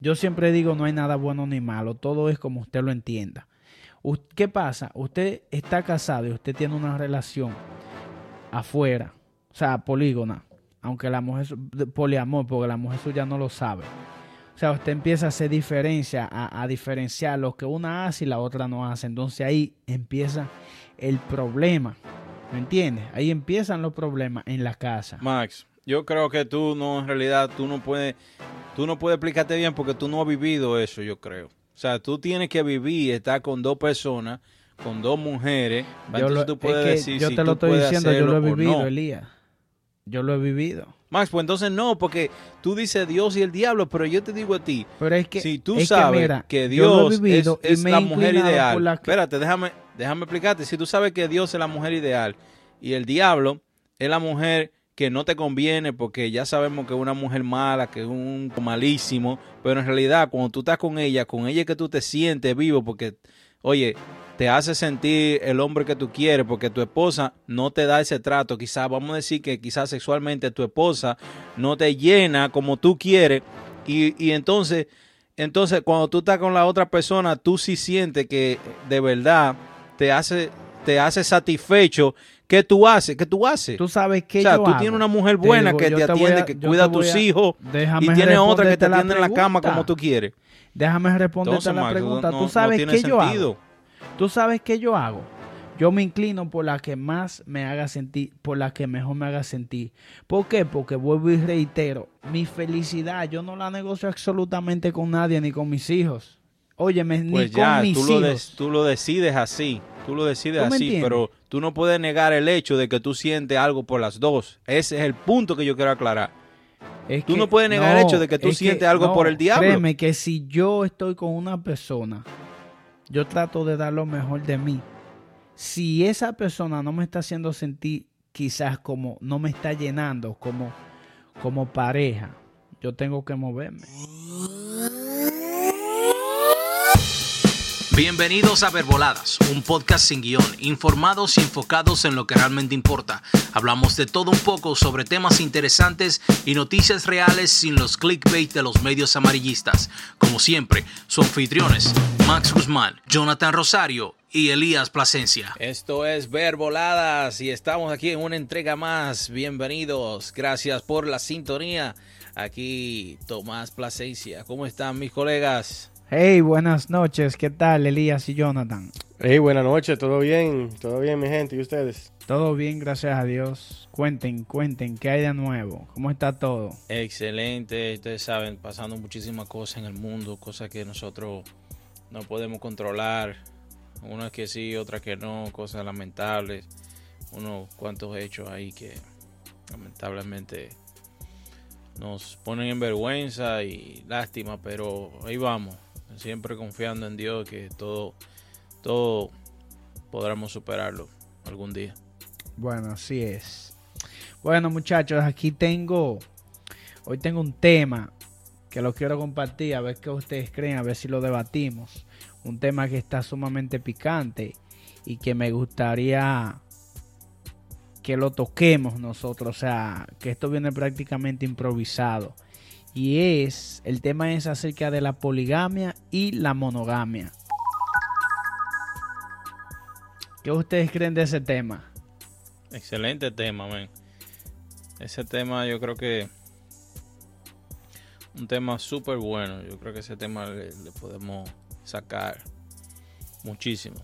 Yo siempre digo no hay nada bueno ni malo, todo es como usted lo entienda. ¿Qué pasa? Usted está casado y usted tiene una relación afuera, o sea, polígona, aunque la mujer poliamor, porque la mujer suya no lo sabe. O sea, usted empieza a hacer diferencia, a, diferenciar lo que una hace y la otra no hace. Entonces ahí empieza el problema. ¿Me entiendes? Ahí empiezan los problemas en la casa. Max, yo creo que tú no, en realidad, tú no puedes, tú no puedes explicarte bien porque tú no has vivido eso, yo creo. O sea, tú tienes que vivir, estar con dos personas, con dos mujeres. Yo, tú puedes decir yo te lo estoy diciendo, yo lo he vivido, Elías. Yo lo he vivido. Max, pues entonces no, porque tú dices Dios y el diablo, pero yo te digo a ti, pero es que, si tú sabes que, Dios es, la mujer ideal, espérate, déjame, déjame explicarte, si tú sabes que Dios es la mujer ideal y el diablo es la mujer que no te conviene porque ya sabemos que es una mujer mala, que es un malísimo, pero en realidad cuando tú estás con ella, con ella es que tú te sientes vivo porque, oye, te hace sentir el hombre que tú quieres porque tu esposa no te da ese trato. Quizás, vamos a decir que quizás sexualmente tu esposa no te llena como tú quieres y, entonces, entonces cuando tú estás con la otra persona, tú sí sientes que de verdad te hace, te hace satisfecho ¿Qué tú haces? ¿Qué tú haces? Tú sabes que O sea, tú tienes una mujer buena que te, atiende, que cuida a tus hijos y tienes otra que te atiende en la cama como tú quieres. Déjame responderte a la pregunta. ¿Tú sabes qué yo hago? ¿Tú sabes qué yo hago? Yo me inclino por la que más me haga sentir, por la que mejor me haga sentir. ¿Por qué? Porque vuelvo y reitero, mi felicidad yo no la negocio absolutamente con nadie ni con mis hijos. Óyeme, ni pues con mis tú hijos. Lo tú lo decides así, tú lo decides así, pero tú no puedes negar el hecho de que tú sientes algo por las dos. Ese es el punto que yo quiero aclarar. tú no puedes negar el hecho de que tú sientes algo por el diablo. Créeme que si yo estoy con una persona yo trato de dar lo mejor de mí. Si esa persona no me está haciendo sentir quizás como no me está llenando como, como pareja, yo tengo que moverme. Bienvenidos a Verboladas, un podcast sin guion, informados y enfocados en lo que realmente importa. Hablamos de todo un poco sobre temas interesantes y noticias reales sin los clickbait de los medios amarillistas. Como siempre, sus anfitriones, Max Guzmán, Jonathan Rosario y Elías Plasencia. Esto es Verboladas y estamos aquí en una entrega más. Bienvenidos, gracias por la sintonía. Aquí Tomás Plasencia. ¿Cómo están mis colegas? Hey, buenas noches. ¿Qué tal, Elías y Jonathan? Hey, buenas noches. ¿Todo bien? ¿Todo bien, mi gente? ¿Y ustedes? Todo bien, gracias a Dios. Cuenten, cuenten, ¿qué hay de nuevo? ¿Cómo está todo? Excelente. Ustedes saben, pasando muchísimas cosas en el mundo, cosas que nosotros no podemos controlar. Unas que sí, otras que no, cosas lamentables. Unos cuantos hechos ahí que lamentablemente nos ponen en vergüenza y lástima, pero ahí vamos siempre confiando en Dios que todo, todo podremos superarlo algún día. Bueno, así es. Bueno, muchachos, aquí tengo, hoy tengo un tema que lo quiero compartir, a ver qué ustedes creen, a ver si lo debatimos. Un tema que está sumamente picante y que me gustaría que lo toquemos nosotros, o sea, que esto viene prácticamente improvisado y es, el tema es acerca de la poligamia y la monogamia. ¿Qué ustedes creen de ese tema? Excelente tema, man. Ese tema yo creo que un tema súper bueno. Yo creo que ese tema le, podemos sacar muchísimo.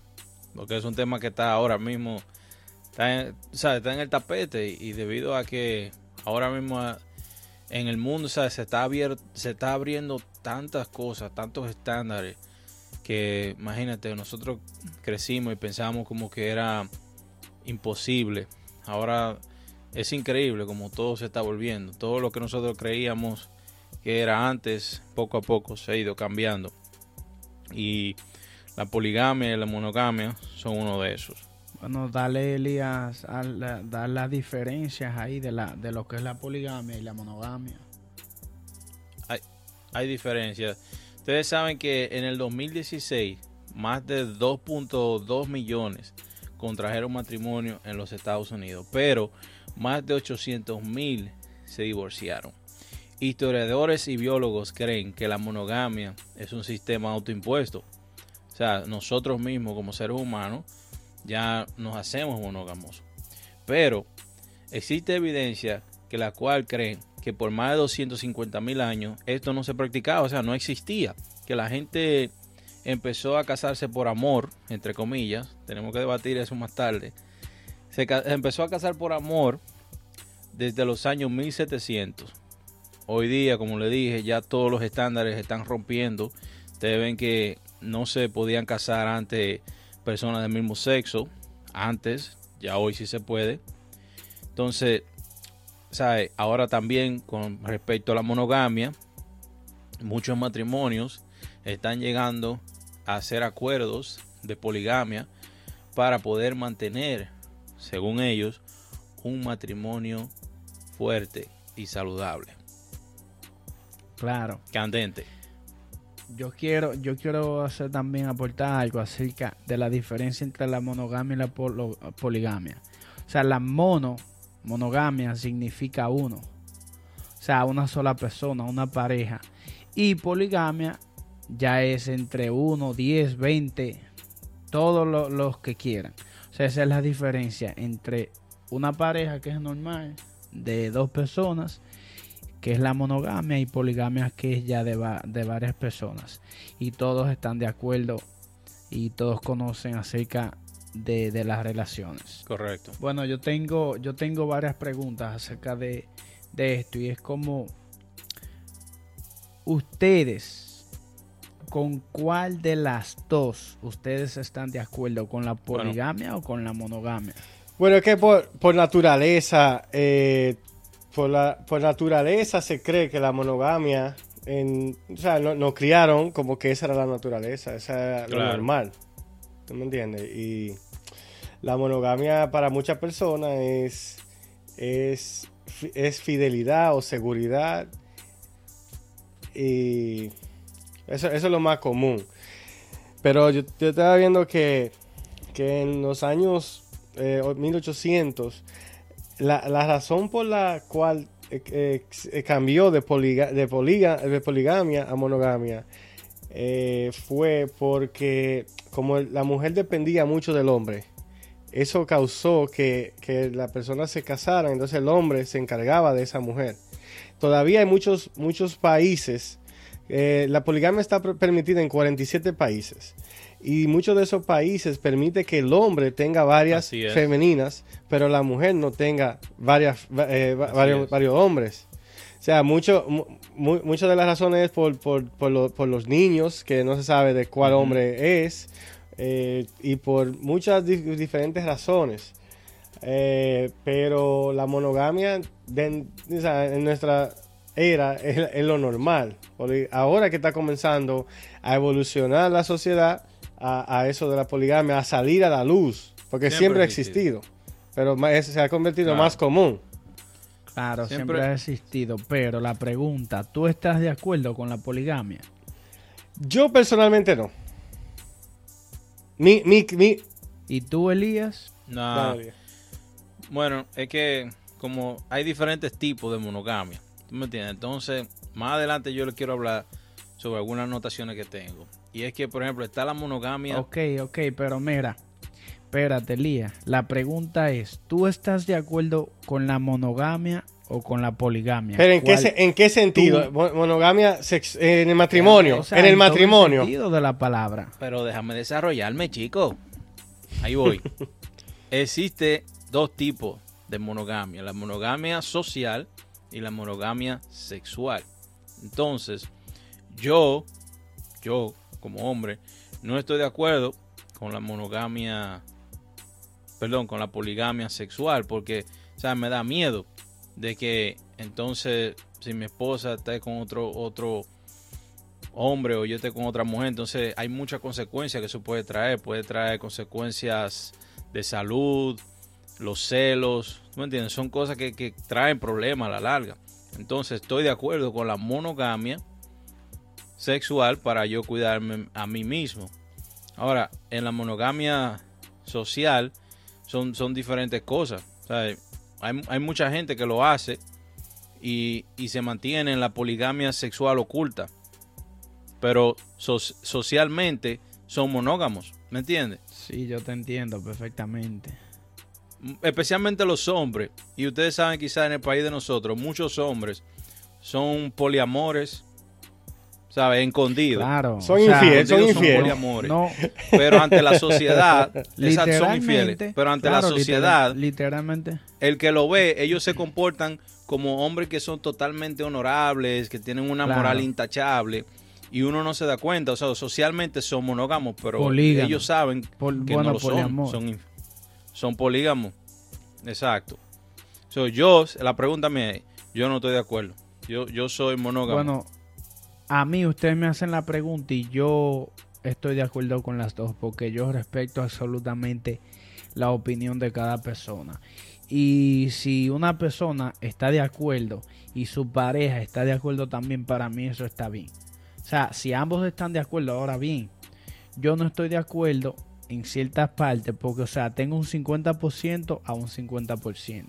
Porque es un tema que está ahora mismo, está en, está en el tapete y debido a que ahora mismo en el mundo se, está se está abriendo tantas cosas, tantos estándares, que imagínate, nosotros crecimos y pensamos como que era imposible. Ahora es increíble como todo se está volviendo. Todo lo que nosotros creíamos que era antes, poco a poco se ha ido cambiando. Y la poligamia y la monogamia son uno de esos. Bueno, dale, Elías, a dar las diferencias ahí de, la, de lo que es la poligamia y la monogamia. Hay, hay diferencias. Ustedes saben que en el 2016 más de 2.2 millones contrajeron matrimonio en los Estados Unidos, pero más de 800 mil se divorciaron. historiadores y biólogos creen que la monogamia es un sistema autoimpuesto. O sea, nosotros mismos como seres humanos ya nos hacemos monógamos. Pero existe evidencia que la cual creen que por más de 250 mil años esto no se practicaba, o sea, no existía. Que la gente empezó a casarse por amor, entre comillas, tenemos que debatir eso más tarde. Se empezó a casar por amor desde los años 1700. Hoy día, como le dije, ya todos los estándares están rompiendo. Ustedes ven que no se podían casar antes personas del mismo sexo. Antes, ya hoy sí se puede. Entonces, ¿sabe? ahora también con respecto a la monogamia, muchos matrimonios están llegando a hacer acuerdos de poligamia para poder mantener, según ellos, un matrimonio fuerte y saludable. Claro. Candente. Yo quiero, yo quiero hacer también aportar algo acerca de la diferencia entre la monogamia y la poligamia. O sea, la mono, monogamia significa uno. O sea, una sola persona, una pareja. Y poligamia ya es entre uno, 10, 20, todos los que quieran. O sea, esa es la diferencia entre una pareja que es normal de dos personas, que es la monogamia, y poligamia, que es ya de, de varias personas. Y todos están de acuerdo y todos conocen acerca de, de, las relaciones. Correcto. Bueno, yo tengo, yo tengo varias preguntas acerca de, de esto y es como ustedes, ¿con cuál de las dos ustedes están de acuerdo? ¿Con la poligamia o con la monogamia? Bueno, es que por, naturaleza, eh, por, la, por naturaleza se cree que la monogamia, en, o sea, nos criaron como que esa era la naturaleza, esa era lo normal. ¿Tú me entiendes? Y la monogamia para muchas personas es, es, es fidelidad o seguridad. Y eso, eso es lo más común. Pero yo, yo estaba viendo que, que en los años 1800, eh, la, la, razón por la cual eh, eh, cambió de, de, poligamia a monogamia fue porque como la mujer dependía mucho del hombre, eso causó que, que la persona se casara, entonces el hombre se encargaba de esa mujer. Todavía hay muchos, muchos países, la poligamia está permitida en 47 países. Y muchos de esos países permite que el hombre tenga varias femeninas, pero la mujer no tenga varias, eh, varios, varios, hombres. O sea, mucho, muchas de las razones es por, por, por, los niños, que no se sabe de cuál hombre es, eh, y por muchas diferentes razones. Eh, pero la monogamia en nuestra era es, es, lo normal. Ahora que está comenzando a evolucionar la sociedad, a, eso de la poligamia, a salir a la luz, porque siempre, ha existido, pero se ha convertido más común. Claro, siempre... ha existido, pero la pregunta, ¿tú estás de acuerdo con la poligamia? Yo personalmente no. Mi, mi, mi... ¿Y tú, Elías? No. Bueno, es que como hay diferentes tipos de monogamia, ¿tú me entiendes? Entonces, más adelante yo les quiero hablar sobre algunas anotaciones que tengo. Y es que, por ejemplo, está la monogamia. Ok, ok, pero mira, espérate, Lía. La pregunta es, ¿tú estás de acuerdo con la monogamia o con la poligamia? Pero ¿en, qué, ¿en qué sentido? Monogamia en el matrimonio. en el matrimonio. En el sentido de la palabra. Pero déjame desarrollarme, chico. Ahí voy. Existe dos tipos de monogamia. La monogamia social y la monogamia sexual. Entonces, yo, yo como hombre, no estoy de acuerdo con la monogamia, perdón, con la poligamia sexual, porque, o sea, me da miedo de que entonces, si mi esposa está con otro, otro hombre o yo esté con otra mujer, entonces hay muchas consecuencias que eso puede traer, puede traer consecuencias de salud, los celos, ¿tú me entiendes? Son cosas que, que traen problemas a la larga. Entonces estoy de acuerdo con la monogamia sexual para yo cuidarme a mí mismo. Ahora, en la monogamia social son, son diferentes cosas. Hay, hay, mucha gente que lo hace y, se mantiene en la poligamia sexual oculta. Pero socialmente son monógamos, ¿me entiendes? Sí, yo te entiendo perfectamente. Especialmente los hombres, y ustedes saben quizás en el país de nosotros, muchos hombres son poliamores, ¿sabes? Escondidos. Claro. Son infieles, son infieles. No. Pero ante la sociedad, son infieles. Pero ante la sociedad, literalmente, el que lo ve, ellos se comportan como hombres que son totalmente honorables, que tienen una moral intachable. Y uno no se da cuenta, o sea, socialmente son monógamos, pero ellos saben que no lo son. Son, son polígamos. Exacto. So, yo, la pregunta me yo no estoy de acuerdo. Yo, yo soy monógamo. Bueno, a mí ustedes me hacen la pregunta y yo estoy de acuerdo con las dos porque yo respeto absolutamente la opinión de cada persona. Y si una persona está de acuerdo y su pareja está de acuerdo también, para mí eso está bien. O sea, si ambos están de acuerdo, ahora bien, yo no estoy de acuerdo en ciertas partes porque, o sea, tengo un 50% a un 50%.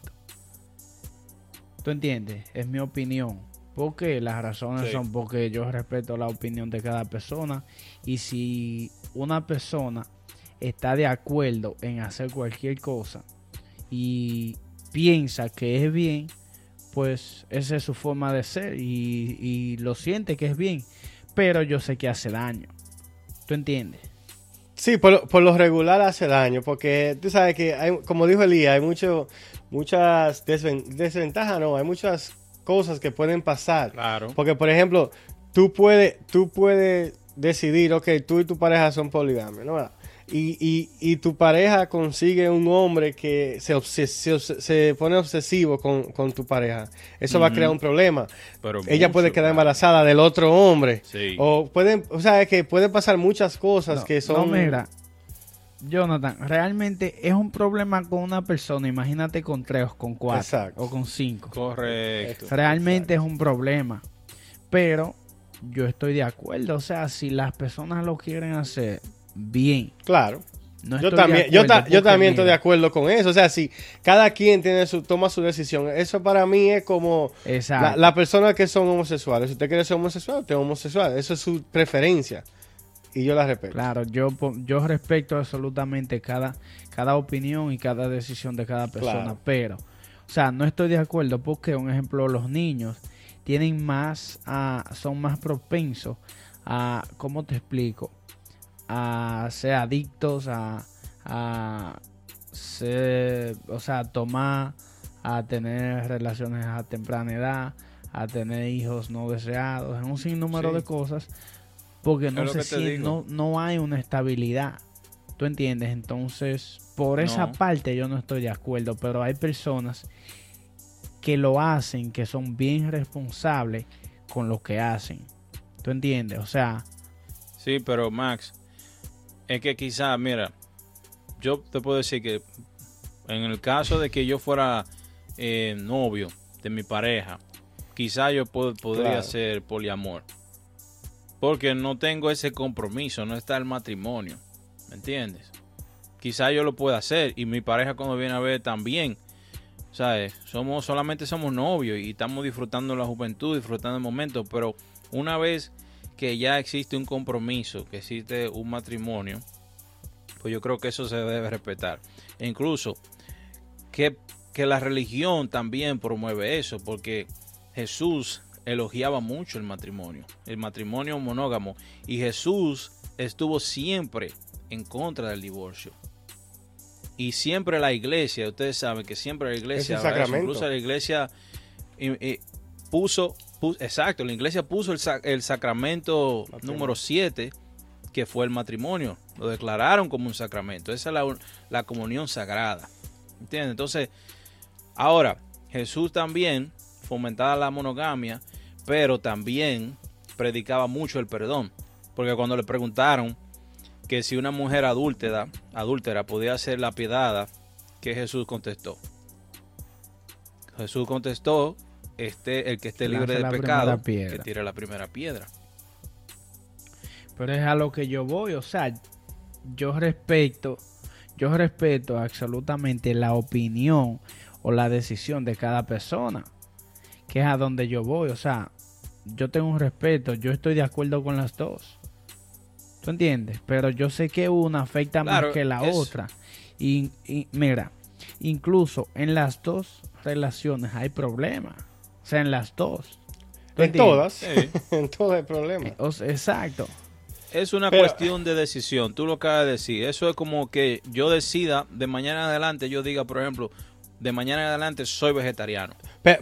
¿Tú entiendes? Es mi opinión. Porque las razones son porque yo respeto la opinión de cada persona. Y si una persona está de acuerdo en hacer cualquier cosa y piensa que es bien, pues esa es su forma de ser y, lo siente que es bien. Pero yo sé que hace daño. ¿Tú entiendes? Sí, por, por, lo regular hace daño, porque tú sabes que, hay, como dijo Elías, hay mucho, muchas desventajas, no, hay muchas cosas que pueden pasar. Claro. Porque, por ejemplo, tú puedes, tú puedes decidir, ok, tú y tu pareja son poligamia, ¿no? Y, y, y, tu pareja consigue un hombre que se, se, pone obsesivo con, con, tu pareja. Eso va a crear un problema. Pero Ella puede quedar embarazada del otro hombre. Sí. O pueden, o sea, que pueden pasar muchas cosas que son. No, mira, Jonathan, realmente es un problema con una persona, imagínate con tres, con cuatro o con cinco. Correcto. Realmente es un problema. Pero yo estoy de acuerdo, o sea, si las personas lo quieren hacer bien. Claro. yo también, yo, yo, también estoy de acuerdo con eso. O sea, si cada quien tiene su, toma su decisión, eso para mí es como la, persona que son homosexuales. Si usted quiere ser homosexual, usted es homosexual. Eso es su preferencia y yo la respeto. Claro, yo, yo respeto absolutamente cada, cada opinión y cada decisión de cada persona, pero, o sea, no estoy de acuerdo porque, un ejemplo, los niños tienen más, a, son más propensos a, ¿cómo te explico? A ser adictos, a, a ser, o sea, tomar, a tener relaciones a temprana edad, a tener hijos no deseados, en un sinnúmero de cosas porque no, sé no, no hay una estabilidad. ¿Tú entiendes? Entonces, por esa parte yo no estoy de acuerdo, pero hay personas que lo hacen, que son bien responsables con lo que hacen. ¿Tú entiendes? O sea... Sí, pero Max, es que quizá, mira, yo te puedo decir que en el caso de que yo fuera eh, novio de mi pareja, quizá yo podría ser poliamor. Porque no tengo ese compromiso, no está el matrimonio. ¿Me entiendes? Quizá yo lo pueda hacer y mi pareja cuando viene a ver también. ¿Sabes? Somos, solamente somos novios y estamos disfrutando la juventud, disfrutando el momento. Pero una vez que ya existe un compromiso, que existe un matrimonio, pues yo creo que eso se debe respetar. E incluso que, que la religión también promueve eso, porque Jesús elogiaba mucho el matrimonio, el matrimonio monógamo. Y Jesús estuvo siempre en contra del divorcio. Y siempre la iglesia, ustedes saben que siempre la iglesia, incluso la iglesia puso, exacto, la iglesia puso el, sacramento número 7, que fue el matrimonio. Lo declararon como un sacramento. Esa es la, la comunión sagrada. ¿Entiendes? Entonces, ahora, Jesús también fomentaba la monogamia pero también predicaba mucho el perdón. Porque cuando le preguntaron que si una mujer adúltera, adúltera podía ser lapidada, que Jesús contestó. Jesús contestó, este, el que esté libre de pecado, que tire la primera piedra. Pero es a lo que yo voy, o sea, yo respeto, yo respeto absolutamente la opinión o la decisión de cada persona que es a donde yo voy. O sea, yo tengo un respeto, yo estoy de acuerdo con las dos. ¿Tú entiendes? Pero yo sé que una afecta más que la otra. Y, mira, incluso en las dos relaciones hay problemas. O sea, en las dos. En todas. en todas hay problemas. Eh, exacto. Es una cuestión de decisión, tú lo acabas de decir. Eso es como que yo decida de mañana en adelante, yo diga, por ejemplo, de mañana en adelante soy vegetariano.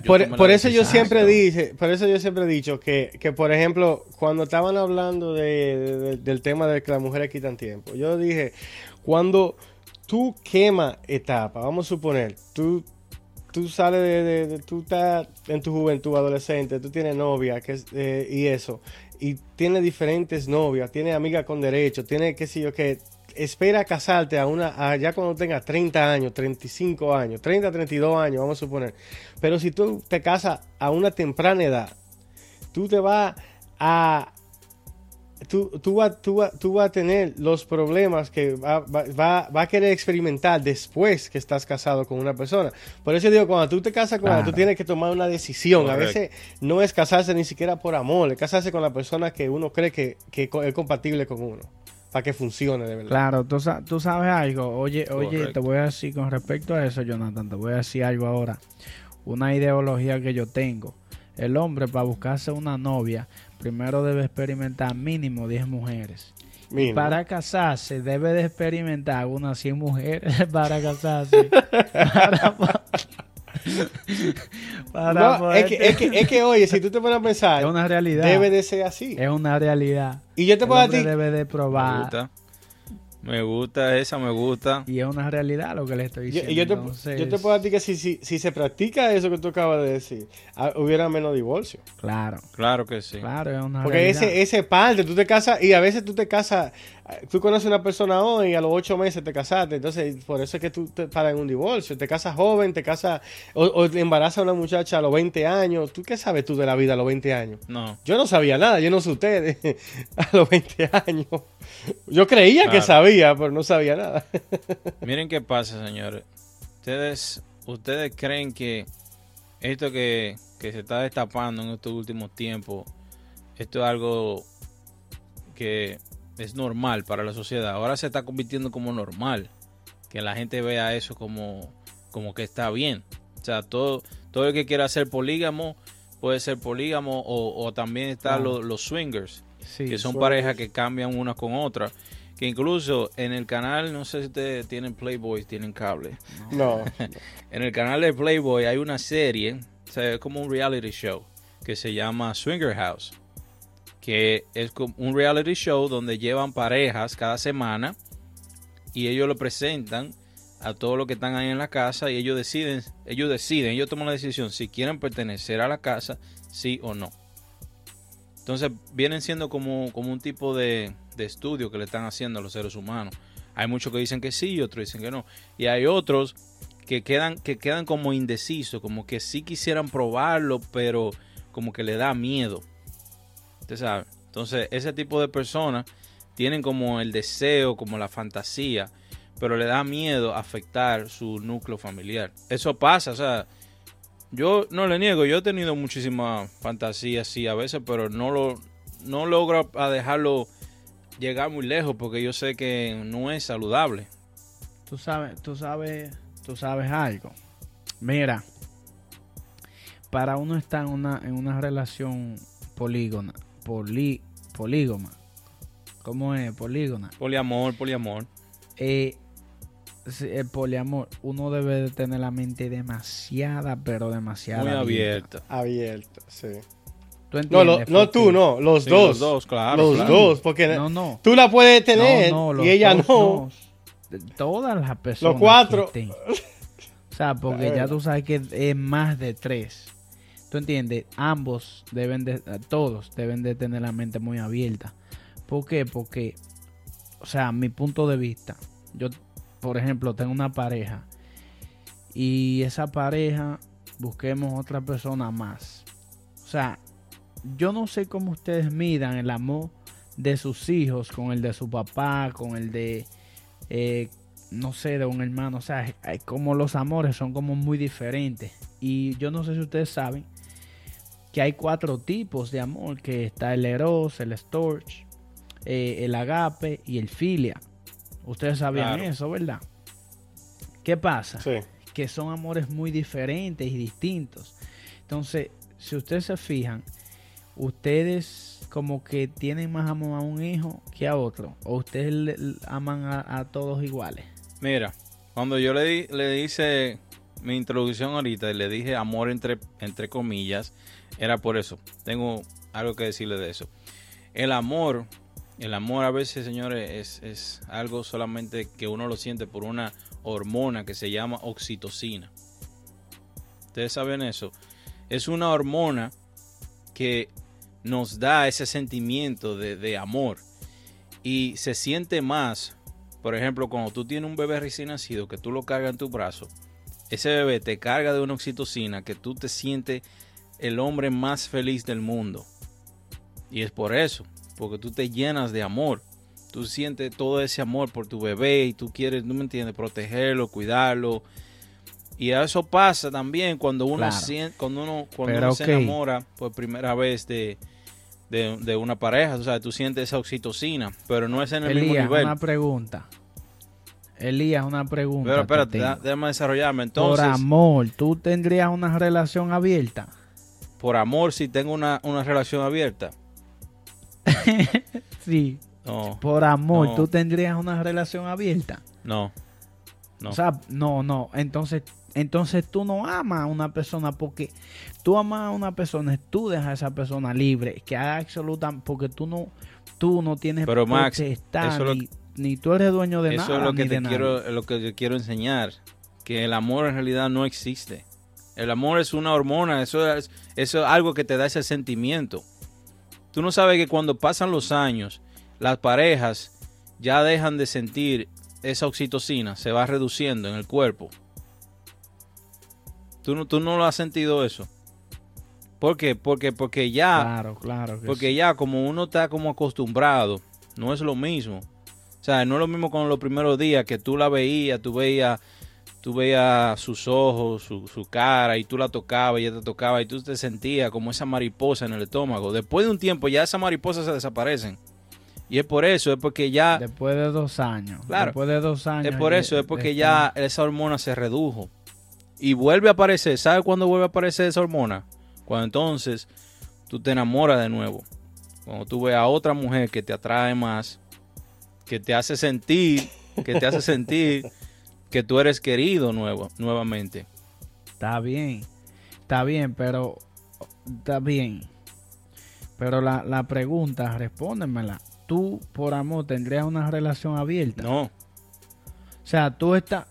por, eso yo siempre dije, por eso yo siempre he dicho que, que por ejemplo, cuando estaban hablando del tema de que las mujeres quitan tiempo, yo dije, cuando tú quemas etapa, vamos a suponer, tú, tú sales de, tú estás en tu juventud, adolescente, tú tienes novia que eh, y eso, y tienes diferentes novias, tienes amigas con derecho, tienes qué sé yo qué espera casarte a una, ya cuando tengas 30 años, 35 años, 30, 32 años, vamos a suponer. Pero si tú te casas a una temprana edad, tú te vas a Tú, tú, vas tú, tú a tener los problemas que va, va, va, a querer experimentar después que estás casado con una persona. Por eso digo, cuando tú te casas con tú tienes que tomar una decisión. A veces no es casarse ni siquiera por amor, es casarse con la persona que uno cree que, que es compatible con uno para que funcione de verdad. Claro, tú, tú sabes algo. Oye, oye, te voy a decir con respecto a eso, Jonathan, te voy a decir algo ahora. Una ideología que yo tengo. El hombre para buscarse una novia, primero debe experimentar mínimo 10 mujeres. Y para casarse debe de experimentar unas 100 mujeres para casarse. es, que, es, que, es, que, oye, si tú te pones a pensar, es una realidad. Debe de ser así. Es una realidad. Y yo te puedo decir. Debe de probar. Me gusta esa, me gusta. Y es una realidad lo que le estoy diciendo. Yo, yo, te, puedo decir que si, si, si, se practica eso que tú acabas de decir, ah, hubiera menos divorcio. Claro. Claro que sí. Claro, es una Porque ese, ese parte, tú te casas y a veces tú te casas, tú conoces a una persona hoy y a los ocho meses te casaste. Entonces, por eso es que tú te paras en un divorcio. Te casas joven, te casas o, o te embarazas a una muchacha a los 20 años. ¿Tú qué sabes tú de la vida a los 20 años? No. Yo no sabía nada, yo no sé ustedes a los 20 años. Yo creía que sabía, pero no sabía nada. Miren qué pasa, señores. Ustedes, ustedes creen que esto que, se está destapando en estos últimos tiempos, esto es algo que es normal para la sociedad. Ahora se está convirtiendo como normal. Que la gente vea eso como, como que está bien. O sea, todo, todo el que quiera ser polígamo puede ser polígamo o, también están los swingers que son parejas que cambian una con otra. Que incluso en el canal, no sé si ustedes tienen Playboy, tienen cable. No. en el canal de Playboy hay una serie, o sea, es como un reality show, que se llama Swinger House. Que es como un reality show donde llevan parejas cada semana y ellos lo presentan a todos los que están ahí en la casa y ellos deciden, ellos deciden, ellos toman la decisión si quieren pertenecer a la casa, sí o no. Entonces vienen siendo como, como un tipo de, estudio que le están haciendo a los seres humanos. Hay muchos que dicen que sí y otros dicen que no. Y hay otros que quedan, que quedan como indecisos, como que sí quisieran probarlo, pero como que le da miedo. Usted sabe. Entonces, ese tipo de personas tienen como el deseo, como la fantasía, pero le da miedo afectar su núcleo familiar. Eso pasa, o sea, yo no le niego, yo he tenido muchísima fantasía, sí, a veces, pero no lo no logro a dejarlo llegar muy lejos porque yo sé que no es saludable. Tú sabes, tú sabes, tú sabes algo. Mira, para uno estar en una, en una relación polígona, poli, polígoma, ¿cómo es? Polígona. Poliamor, poliamor. Eh, el poliamor, uno debe de tener la mente demasiada, pero demasiada. Muy abierta. Abierta, sí. ¿Tú no, no tú, no, los dos. Los dos, claro. Los dos, porque no, no. tú la puedes tener y ella no. Todas las personas. Los cuatro. o sea, porque ya tú sabes que es más de tres. ¿Tú entiendes? Ambos deben de, todos deben de tener la mente muy abierta. ¿Por qué? Porque, o sea, mi punto de vista, yo por ejemplo, tengo una pareja y esa pareja busquemos otra persona más. O sea, yo no sé cómo ustedes midan el amor de sus hijos con el de su papá, con el de, eh, no sé, de un hermano. O sea, como los amores son como muy diferentes. Y yo no sé si ustedes saben que hay cuatro tipos de amor, que está el eros, el storch, eh, el agape y el filia. Ustedes sabían eso, ¿verdad? ¿Qué pasa? Que son amores muy diferentes y distintos. Entonces, si ustedes se fijan, ustedes como que tienen más amor a un hijo que a otro. O ustedes aman a, todos iguales. Mira, cuando yo le, le hice mi introducción ahorita y le dije amor entre, entre comillas, era por eso. Tengo algo que decirle de eso. El amor, el amor a veces, señores, es, es algo solamente que uno lo siente por una hormona que se llama oxitocina. Ustedes saben eso. Es una hormona que nos da ese sentimiento de, de amor. Y se siente más, por ejemplo, cuando tú tienes un bebé recién nacido que tú lo cargas en tu brazo, ese bebé te carga de una oxitocina que tú te sientes el hombre más feliz del mundo. Y es por eso, porque tú te llenas de amor. Tú sientes todo ese amor por tu bebé y tú quieres, no me entiendes, protegerlo, cuidarlo. Y eso pasa también cuando uno, cuando uno, cuando se enamora por primera vez de, de, una pareja. O sea, tú sientes esa oxitocina, pero no es en el mismo nivel. una pregunta. Elías, una pregunta. Pero espérate, déjame desarrollarme. Entonces, por amor, ¿tú tendrías una relación abierta? Por amor, si tengo una, una relación abierta. sí. Por amor, ¿tú tendrías una relación abierta? No. No. O sea, no, no. Entonces, entonces tú no amas a una persona porque tú amas a una persona, tú dejas a esa persona libre, que haga absoluta, porque tú no, tú no tienes Pero Max, ni, tú eres dueño de nada. Eso es lo que te quiero, lo que yo quiero enseñar, que el amor en realidad no existe. El amor es una hormona, eso es, eso es algo que te da ese sentimiento. Tú no sabes que cuando pasan los años, las parejas ya dejan de sentir esa oxitocina, se va reduciendo en el cuerpo. ¿Tú no, tú no lo has sentido eso? ¿Por qué? Porque, porque ya, claro, claro porque ya como uno está como acostumbrado, no es lo mismo. O sea, no es lo mismo con los primeros días que tú la veías, tú veías tú veías sus ojos, su, cara, y tú la tocabas y ella te tocaba, y tú te sentías como esa mariposa en el estómago. Después de un tiempo ya esas mariposas se desaparecen. Y es por eso, es porque ya... Después de dos años. Claro. Después de dos años. Es por eso, es porque ya esa hormona se redujo. Y vuelve a aparecer. ¿Sabes cuándo vuelve a aparecer esa hormona? Cuando entonces tú te enamoras de nuevo. Cuando tú ves a otra mujer que te atrae más, que te hace sentir, que te hace sentir que tú eres querido nuevo, nuevamente. Está bien, está bien, pero está bien. Pero la, la pregunta, respóndemela. ¿Tú por amor tendrías una relación abierta? No. O sea, tú estás,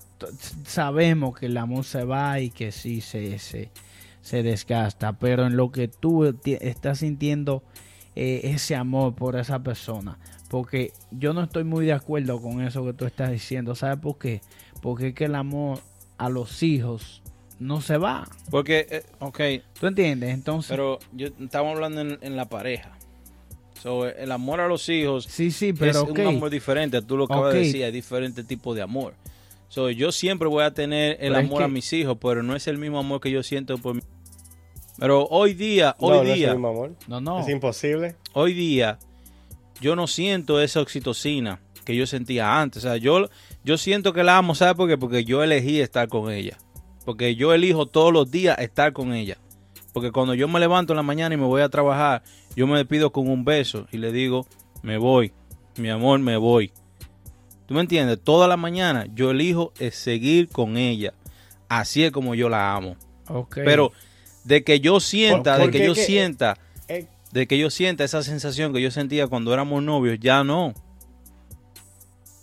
sabemos que el amor se va y que sí se, se, se desgasta, pero en lo que tú estás sintiendo eh, ese amor por esa persona, porque yo no estoy muy de acuerdo con eso que tú estás diciendo, ¿sabes por qué? Porque es que el amor a los hijos no se va. Porque, eh, ok. ¿Tú entiendes? Entonces. Pero yo estamos hablando en, la pareja. So, el amor a los hijos sí, sí, pero es un amor diferente. Tú lo acabas de decir, hay diferentes tipos de amor. So, yo siempre voy a tener el amor a mis hijos, pero no es el mismo amor que yo siento por mi... Pero hoy día, hoy día... No es el mismo amor. No, no. Es imposible. Hoy día, yo no siento esa oxitocina que yo sentía antes. O sea, yo, yo siento que la amo, ¿sabes por qué? Porque yo elegí estar con ella. Porque yo elijo todos los días estar con ella. Porque cuando yo me levanto en la mañana y me voy a trabajar, yo me despido con un beso y le digo, me voy, mi amor, me voy. ¿Tú me entiendes? Toda la mañana yo elijo seguir con ella. Así es como yo la amo. Pero de que yo sienta, de que yo sienta, eh, de que yo sienta esa sensación que yo sentía cuando éramos novios, ya no.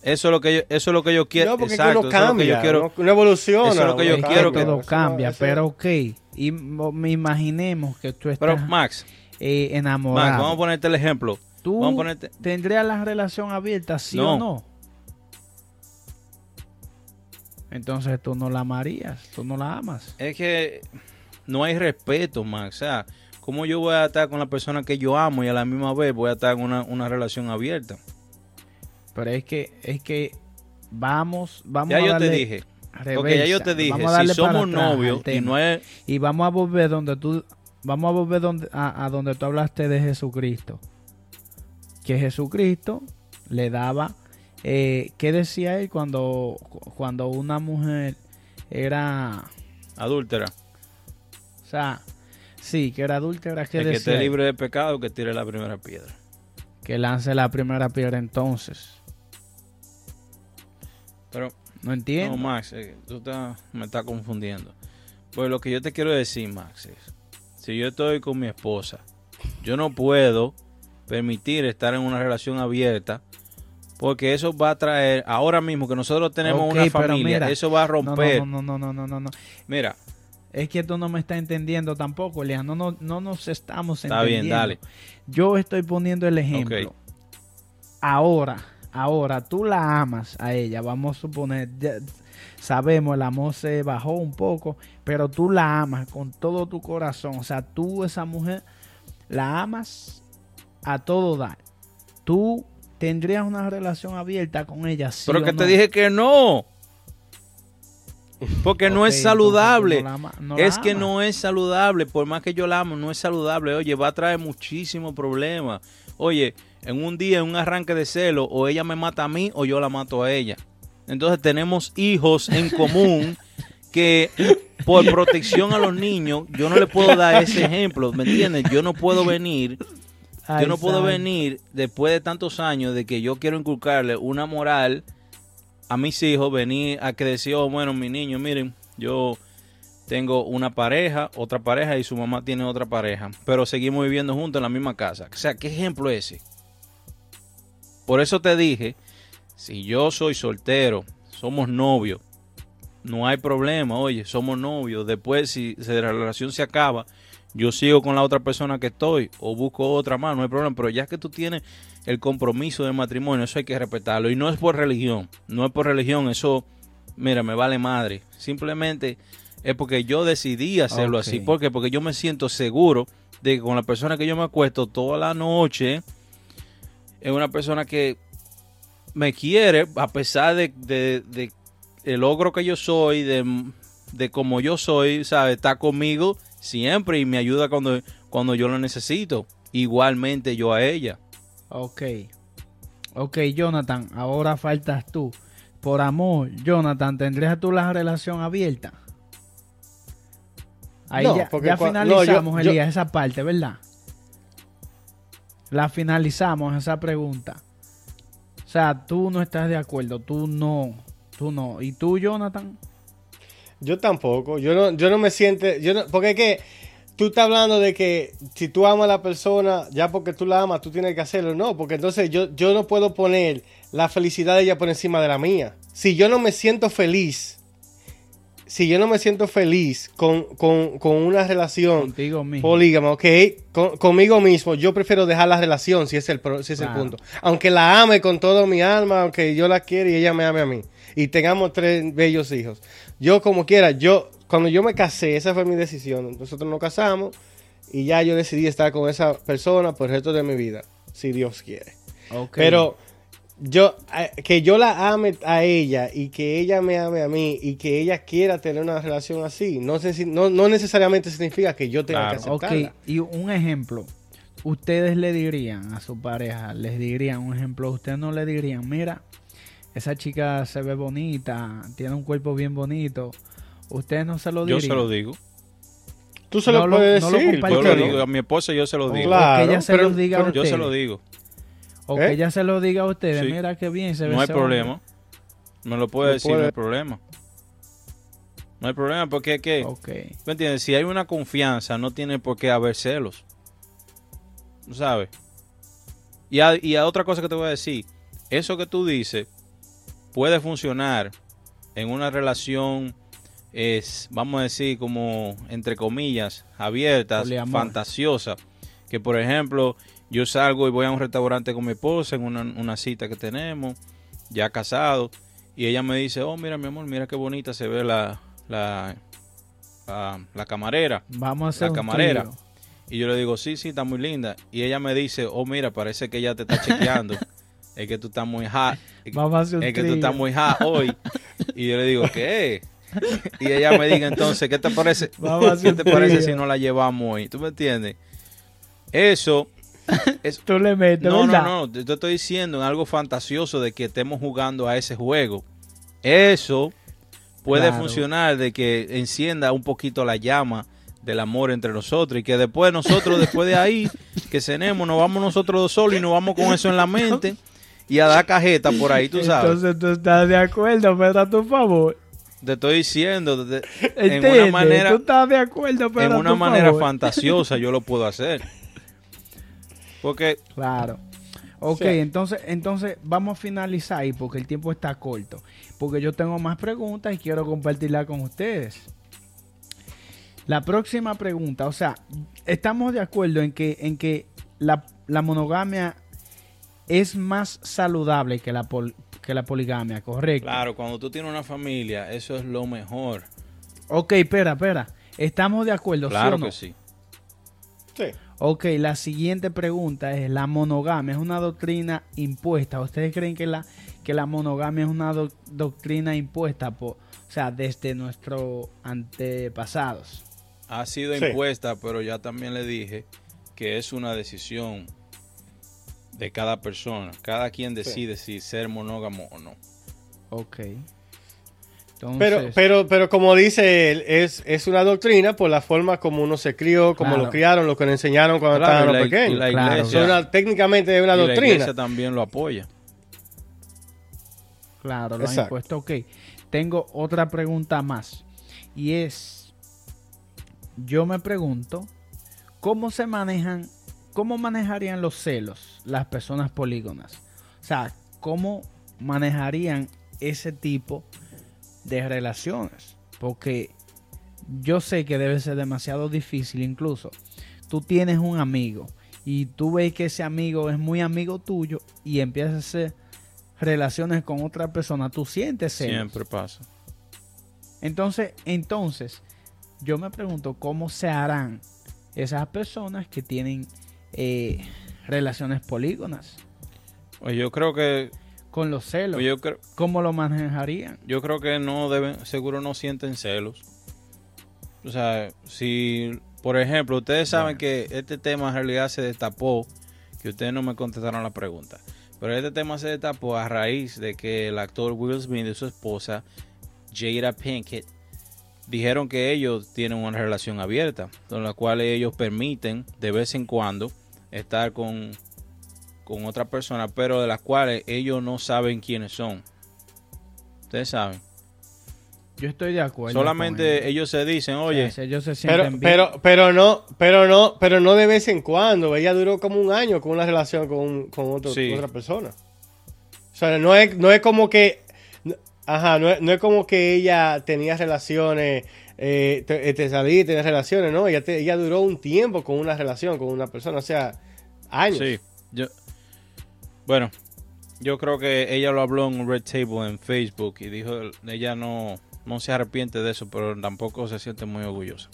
Eso es lo que yo, eso es lo que yo quiero. No, porque Exacto, uno cambia, quiero, una evolución. Eso es lo que yo quiero que todo cambia, pero ok. Y me imaginemos que tú estás pero, Max, eh, enamorado. Max, vamos a ponerte el ejemplo. ¿Tú vamos a ponerte... tendrías la relación abierta, sí o no? Entonces tú no la amarías, tú no la amas. Es que no hay respeto, Max. O sea, ¿cómo yo voy a estar con la persona que yo amo y a la misma vez voy a estar en una, una relación abierta? Pero es que, es que vamos, vamos ya yo te dije. Porque ya yo te dije, si somos novios y no es... Y vamos a volver donde tú, vamos a volver donde, a, donde tú hablaste de Jesucristo. Que Jesucristo le daba, eh, ¿qué decía él cuando, cuando una mujer era adúltera? O sea, sí, que era adúltera. ¿qué que esté libre de pecado, que tire la primera piedra. Que lance la primera piedra entonces. Pero no entiendo. No, Max, eh, tú me estás confundiendo. Pues lo que yo te quiero decir, Max, es, si yo estoy con mi esposa, yo no puedo permitir estar en una relación abierta porque eso va a traer, ahora mismo que nosotros tenemos una familia, eso va a romper. No, no, no, no, no, no, Mira. Es que tú no me estás entendiendo tampoco, Elian. No, no, no nos estamos entendiendo. Está bien, dale. Yo estoy poniendo el ejemplo. Ahora, ahora tú la amas a ella, vamos a suponer, sabemos, el amor se bajó un poco, pero tú la amas con todo tu corazón. O sea, tú esa mujer la amas a todo dar. Tú tendrías una relación abierta con ella. ¿sí pero que te dije que no. Porque no es saludable. es que no es saludable. Por más que yo la amo, no es saludable. Oye, va a traer muchísimos problemas. Oye, en un día, en un arranque de celo, o ella me mata a mí o yo la mato a ella. Entonces tenemos hijos en común que por protección a los niños, yo no le puedo dar ese ejemplo, ¿me entiendes? Yo no puedo venir, yo no puedo venir después de tantos años de que yo quiero inculcarle una moral a mis hijos, venir a que decía, oh, bueno, mi niño, miren, yo tengo una pareja, otra pareja y su mamá tiene otra pareja, pero seguimos viviendo juntos en la misma casa. O sea, ¿qué ejemplo es ese? Por eso te dije, si yo soy soltero, somos novios, no hay problema, oye, somos novios, después si, la relación se acaba, yo sigo con la otra persona que estoy o busco otra más, no hay problema, pero ya que tú tienes el compromiso de matrimonio, eso hay que respetarlo. Y no es por religión, no es por religión, eso, mira, me vale madre, simplemente es porque yo decidí hacerlo así, ¿por qué? Porque yo me siento seguro de que con la persona que yo me acuesto toda la noche, es una persona que me quiere a pesar de, el logro que yo soy, de, de como yo soy, ¿sabe? Está conmigo siempre y me ayuda cuando, cuando yo lo necesito. Igualmente yo a ella. Ok. Ok, Jonathan, ahora faltas tú. Por amor, Jonathan, ¿tendrías tú la relación abierta? Ahí ya, finalizamos, Elías, esa parte, ¿verdad? La finalizamos esa pregunta. O sea, tú no estás de acuerdo, tú no, tú no. ¿Y tú, Jonathan? Yo tampoco, yo no, yo no me siento, yo porque es que tú estás hablando de que si tú amas a la persona, ya porque tú la amas, tú tienes que hacerlo. No, porque entonces yo, yo no puedo poner la felicidad de ella por encima de la mía. Si yo no me siento feliz si yo no me siento feliz con, una relación polígama, ok, conmigo mismo, yo prefiero dejar la relación si es el, si es el punto. Aunque la ame con todo mi alma, aunque yo la quiera y ella me ame a mí. Y tengamos tres bellos hijos. Yo como quiera, yo, cuando yo me casé, esa fue mi decisión. Nosotros nos casamos y ya yo decidí estar con esa persona por el resto de mi vida, si Dios quiere. Pero yo que yo la ame a ella y que ella me ame a mí y que ella quiera tener una relación así, no, sé no, no necesariamente significa que yo tenga que aceptarla. Ok, y un ejemplo, ustedes le dirían a su pareja, les dirían un ejemplo, ustedes no le dirían, mira, esa chica se ve bonita, tiene un cuerpo bien bonito, ustedes no se lo dirían. Yo se lo digo. Tú se lo puedes decir. yo lo digo, a mi esposa yo se lo digo. Claro, que ella se lo diga a Yo se lo digo. O que ella se lo diga a ustedes, mira qué bien se ve. No hay problema. Me lo puede decir, no hay problema. No hay problema porque es que, okay. ¿me entiendes? Si hay una confianza, no tiene por qué haber celos. ¿Sabes? Y a, y a otra cosa que te voy a decir, eso que tú dices puede funcionar en una relación, es, vamos a decir, como entre comillas, abierta, fantasiosa. Que por ejemplo, yo salgo y voy a un restaurante con mi esposa en una, cita que tenemos, ya casado, y ella me dice, oh, mira mi amor, mira qué bonita se ve la, la, la, camarera. Vamos a hacer la camarera. Y yo le digo, sí, sí, está muy linda. Y ella me dice, oh, mira, parece que ella te está chequeando. es que tú estás muy hot. Vamos a hacer Es que tú estás muy hot hoy. Y yo le digo, ¿qué? y ella me diga entonces, ¿qué te parece? ¿Qué te parece si no la llevamos hoy? ¿Tú me entiendes? Eso... Tú le metes, no, no, no, te estoy diciendo en algo fantasioso de que estemos jugando a ese juego. Eso puede funcionar de que encienda un poquito la llama del amor entre nosotros y que después nosotros, después de ahí, que cenemos, nos vamos nosotros dos solos y nos vamos con eso en la mente y a dar cajeta por ahí, tú sabes. Entonces tú estás de acuerdo, pero a tu favor. Te estoy diciendo, en una manera, tú estás de acuerdo, pero en una manera fantasiosa yo lo puedo hacer. Porque claro. Ok, entonces, entonces vamos a finalizar ahí porque el tiempo está corto. Porque yo tengo más preguntas y quiero compartirlas con ustedes. La próxima pregunta, o sea, estamos de acuerdo en que, en que la, monogamia es más saludable que la, que la poligamia, ¿correcto? Claro, cuando tú tienes una familia, eso es lo mejor. Ok, espera, espera. ¿Estamos de acuerdo? Claro ¿sí que sí. Sí. Ok, la siguiente pregunta es, ¿la monogamia es una doctrina impuesta? ¿Ustedes creen que la, que la monogamia es una doctrina impuesta, por, o sea, desde nuestros antepasados? ha sido impuesta, pero ya también le dije que es una decisión de cada persona. Cada quien decide si ser monógamo o no. Ok. Pero, pero, pero como dice él, es, es una doctrina por la forma como uno se crió, como lo criaron, lo que le enseñaron cuando estaban pequeños. La iglesia, técnicamente es una doctrina. La iglesia también lo apoya. Claro, lo han impuesto. Ok. Tengo otra pregunta más. Y es yo me pregunto cómo se manejan, cómo manejarían los celos las personas polígonas. O sea, cómo manejarían ese tipo de relaciones. Porque yo sé que debe ser demasiado difícil incluso. Tú tienes un amigo y tú ves que ese amigo es muy amigo tuyo y empiezas a hacer relaciones con otra persona, tú sientes celos. Siempre pasa. Entonces, entonces, yo me pregunto cómo se harán esas personas que tienen eh, relaciones polígonas. Pues yo creo que con los celos. Pues yo creo, ¿Cómo lo manejarían? Yo creo que no deben, seguro no sienten celos. O sea, si, por ejemplo, ustedes saben que este tema en realidad se destapó, que ustedes no me contestaron la pregunta, pero este tema se destapó a raíz de que el actor Will Smith y su esposa Jada Pinkett dijeron que ellos tienen una relación abierta, con la cual ellos permiten de vez en cuando estar con, con otra persona, pero de las cuales ellos no saben quiénes son. Ustedes saben. Yo estoy de acuerdo. Solamente ellos se dicen, oye, ellos se pero, pero, pero no, pero no, pero no de vez en cuando. Ella duró como un año con una relación con, con otra persona. O sea, no es, no es como que Ajá, no es, como que ella tenía relaciones, eh, te, te salí y tenía relaciones, ¿no? Ella, ella duró un tiempo con una relación, con una persona, o sea, años. Sí, yo, bueno, yo creo que ella lo habló en un Red Table en Facebook y dijo, ella no, no se arrepiente de eso, pero tampoco se siente muy orgullosa.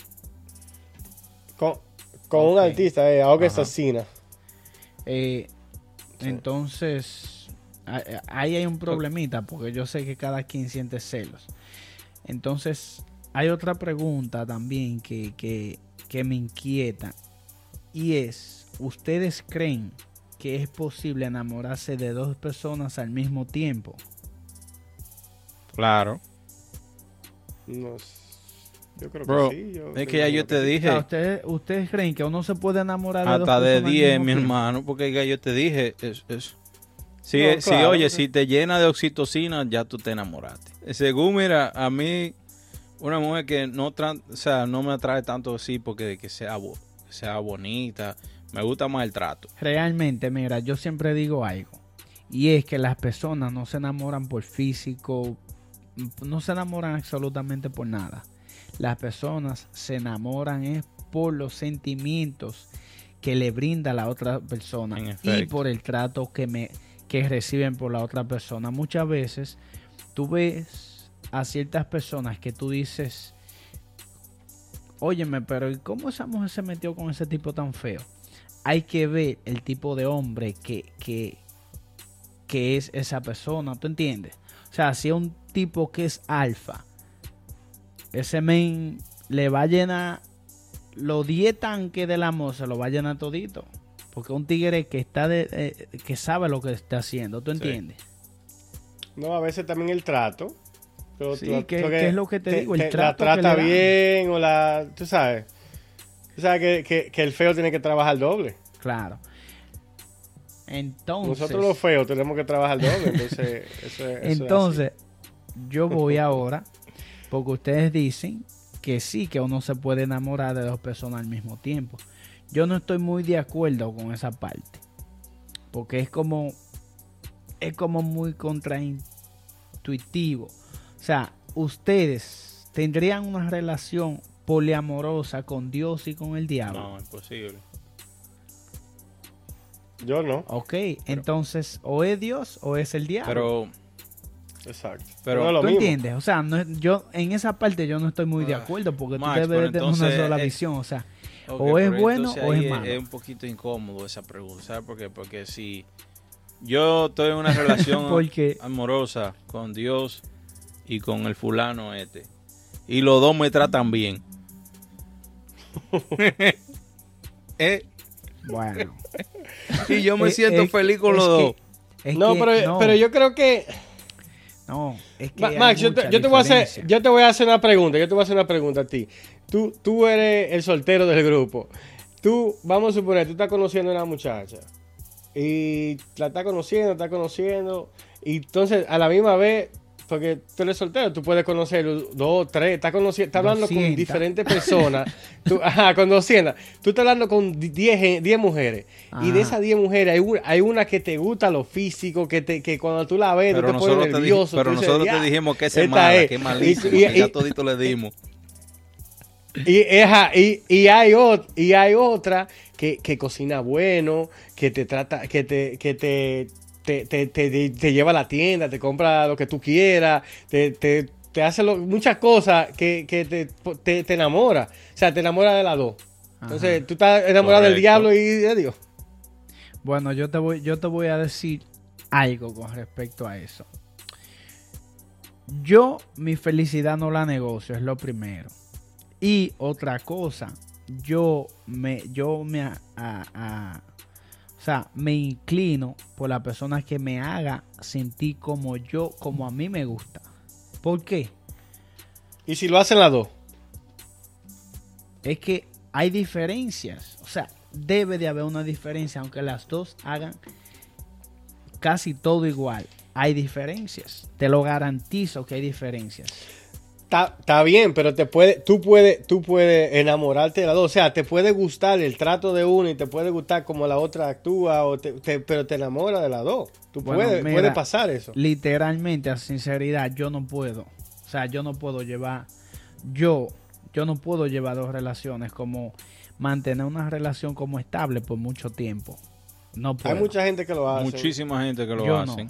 Con, con un artista, eh, Augusta Asesina. Eh, entonces ahí hay un problemita porque yo sé que cada quien siente celos. Entonces, hay otra pregunta también que, que, me inquieta y es, ¿ustedes creen que es posible enamorarse de dos personas al mismo tiempo? Claro. yo creo que sí. es que ya yo te dije. ¿ustedes, ¿ustedes, creen que uno se puede enamorar de Hasta dos personas? Hasta de 10, mi hermano, porque ya yo te dije. Es, Sí, oye, si te llena de oxitocina, ya tú te enamoraste. Según, mira, a mí, una mujer que no, o sea, no me atrae tanto así porque que sea, sea bonita, me gusta más el trato. Realmente, mira, yo siempre digo algo. Y es que las personas no se enamoran por físico, no se enamoran absolutamente por nada. Las personas se enamoran es por los sentimientos que le brinda la otra persona y por el trato que me que reciben por la otra persona. Muchas veces tú ves a ciertas personas que tú dices, óyeme, pero ¿cómo esa mujer se metió con ese tipo tan feo? Hay que ver el tipo de hombre que, que, que es esa persona, ¿tú entiendes? O sea, si es un tipo que es alfa, ese men le va a llenar los 10 tanques del amor, se lo va a llenar todito. Porque un tigre que está de, eh, que sabe lo que está haciendo, ¿tú entiendes? No, a veces también el trato. sí, que, es lo que te, digo, el trato. La trata bien o la. Tú sabes. Tú sabes que, el feo tiene que trabajar doble. Claro. Entonces. Nosotros los feos tenemos que trabajar doble. Entonces, entonces yo voy ahora. Porque ustedes dicen que sí, que uno se puede enamorar de dos personas al mismo tiempo. Yo no estoy muy de acuerdo con esa parte. Porque es como. Es como muy contraintuitivo. O sea, ustedes tendrían una relación poliamorosa con Dios y con el diablo. No, imposible. Yo no. Ok, entonces o es Dios o es el diablo. Pero Exacto. Pero no ¿Tú entiendes? O sea, yo en esa parte yo no estoy muy de acuerdo porque tú debes tener una sola visión. O sea, o es bueno o es malo. Es un poquito incómodo esa pregunta. ¿Sabes por qué? Porque si yo estoy en una relación amorosa con Dios y con el fulano este y los dos me tratan bien. eh, bueno. y yo me siento feliz con los dos. no, pero, pero yo creo que no, es que. Max, yo te, voy a hacer, yo te voy a hacer una pregunta. Yo te voy a hacer una pregunta a ti. Tú, tú eres el soltero del grupo. Tú, vamos a suponer, tú estás conociendo a una muchacha. Y la estás conociendo, estás conociendo. Y entonces, a la misma vez, porque tú eres soltero, tú puedes conocer dos, tres, estás, conociendo, estás hablando con diferentes personas. tú, ajá, con 200. Tú estás hablando con 10, 10 mujeres. Y de esas 10 mujeres hay una, hay una que te gusta lo físico, que, te, que cuando tú la ves, pero tú te pones nervioso. pero nosotros te dijimos que es mala, que es malísimo, y, ya todito le dimos. Y, y, y, hay, y hay otra que, que cocina bueno, que te trata, que te, que te te, lleva a la tienda, te compra lo que tú quieras, te, hace muchas cosas que, te, te, enamora. O sea, te enamora de las dos. Entonces, tú estás enamorado del diablo y de Dios. Bueno, yo te voy, yo te voy a decir algo con respecto a eso. Yo mi felicidad no la negocio, es lo primero. Y otra cosa, yo me, yo me a, sea, me inclino por la persona que me haga sentir como yo, como a mí me gusta. ¿Por qué? ¿Y si lo hacen las dos? Es que hay diferencias. O sea, debe de haber una diferencia, aunque las dos hagan casi todo igual. Hay diferencias. Te lo garantizo que hay diferencias. Está bien, pero te puede, tú puedes, tú puedes enamorarte de la dos. O sea, te puede gustar el trato de uno y te puede gustar como la otra actúa, o pero te enamora de la dos. Tú puedes, puede pasar eso. Literalmente, a sinceridad, yo no puedo. O sea, yo no puedo llevar, yo, yo no puedo llevar dos relaciones como mantener una relación como estable por mucho tiempo. No puedo. Hay mucha gente que lo hace. Muchísima gente que lo hace.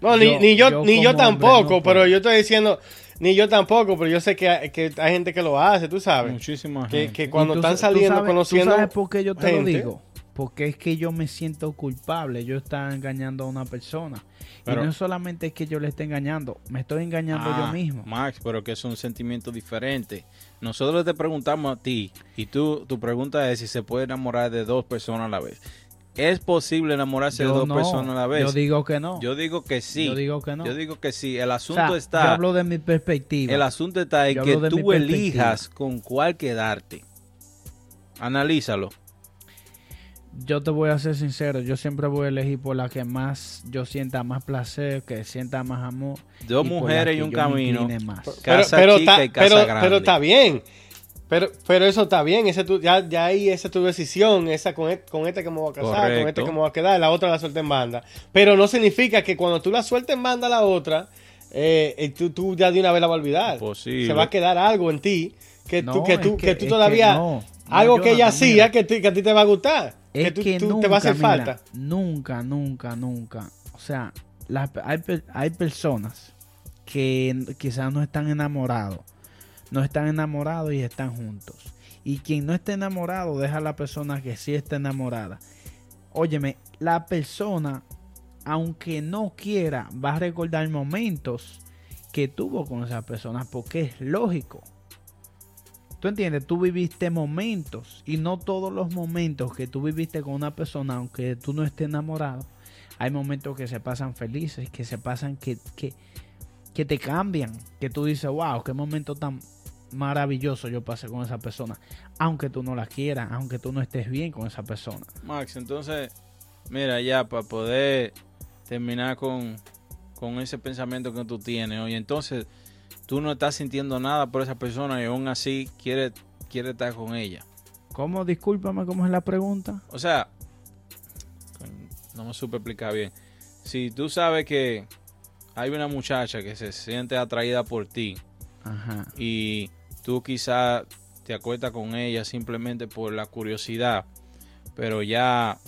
No. ni, yo, ni yo tampoco, pero yo estoy diciendo, ni yo tampoco, pero yo sé que hay, que hay gente que lo hace, tú sabes. Muchísima gente. Que cuando están saliendo, conociendo. ¿Tú sabes por qué yo te lo digo? Porque es que yo me siento culpable. Yo estoy engañando a una persona. y no solamente es que yo le esté engañando, me estoy engañando yo ah, mismo. Max, pero que es un sentimiento diferente. Nosotros te preguntamos a ti y tú, tu pregunta es si se puede enamorar de dos personas a la vez. ¿Es posible enamorarse de dos personas a la vez? Yo digo que no. Yo digo que sí. Yo digo que no. Yo digo que sí. El asunto está. Yo hablo de mi perspectiva. El asunto está en que tú elijas con cuál quedarte. Analízalo. Yo te voy a ser sincero, yo siempre voy a elegir por la que más yo sienta más placer, que sienta más amor. Dos mujeres y un camino. Casa pero, chica y casa grande. pero está bien. Pero, pero eso está bien, ese tu, ya, ya ahí esa es tu decisión, esa con, e, con este que me voy a casar, con este que me voy a quedar, la otra la suelta en banda. Pero no significa que cuando tú la sueltes en banda a la otra, eh, tú, tú, ya de una vez la vas a olvidar. Se va a quedar algo en ti que tú, que tú, que, tú todavía, algo que ella hacía que, que, a ti te va a gustar, que, tú, te va a hacer falta. Nunca, nunca, nunca. O sea, hay, hay personas que quizás no están enamorados no están enamorados y están juntos. Y quien no esté enamorado deja a la persona que sí está enamorada. Óyeme, la persona, aunque no quiera, va a recordar momentos que tuvo con esa persona porque es lógico. Tú entiendes, tú viviste momentos y no todos los momentos que tú viviste con una persona, aunque tú no estés enamorado, hay momentos que se pasan felices, que se pasan que, que, que te cambian, que tú dices, wow, qué momento tan maravilloso yo pasé con esa persona, aunque tú no la quieras, aunque tú no estés bien con esa persona. Max, entonces, mira, ya para poder terminar con, con ese pensamiento que tú tienes, oye, entonces tú no estás sintiendo nada por esa persona y aún así quiere, quiere estar con ella. ¿Cómo? Discúlpame, ¿cómo es la pregunta? O sea, no me supe explicar bien. Si tú sabes que hay una muchacha que se siente atraída por ti y tú quizás te acuestas con ella simplemente por la curiosidad, pero ya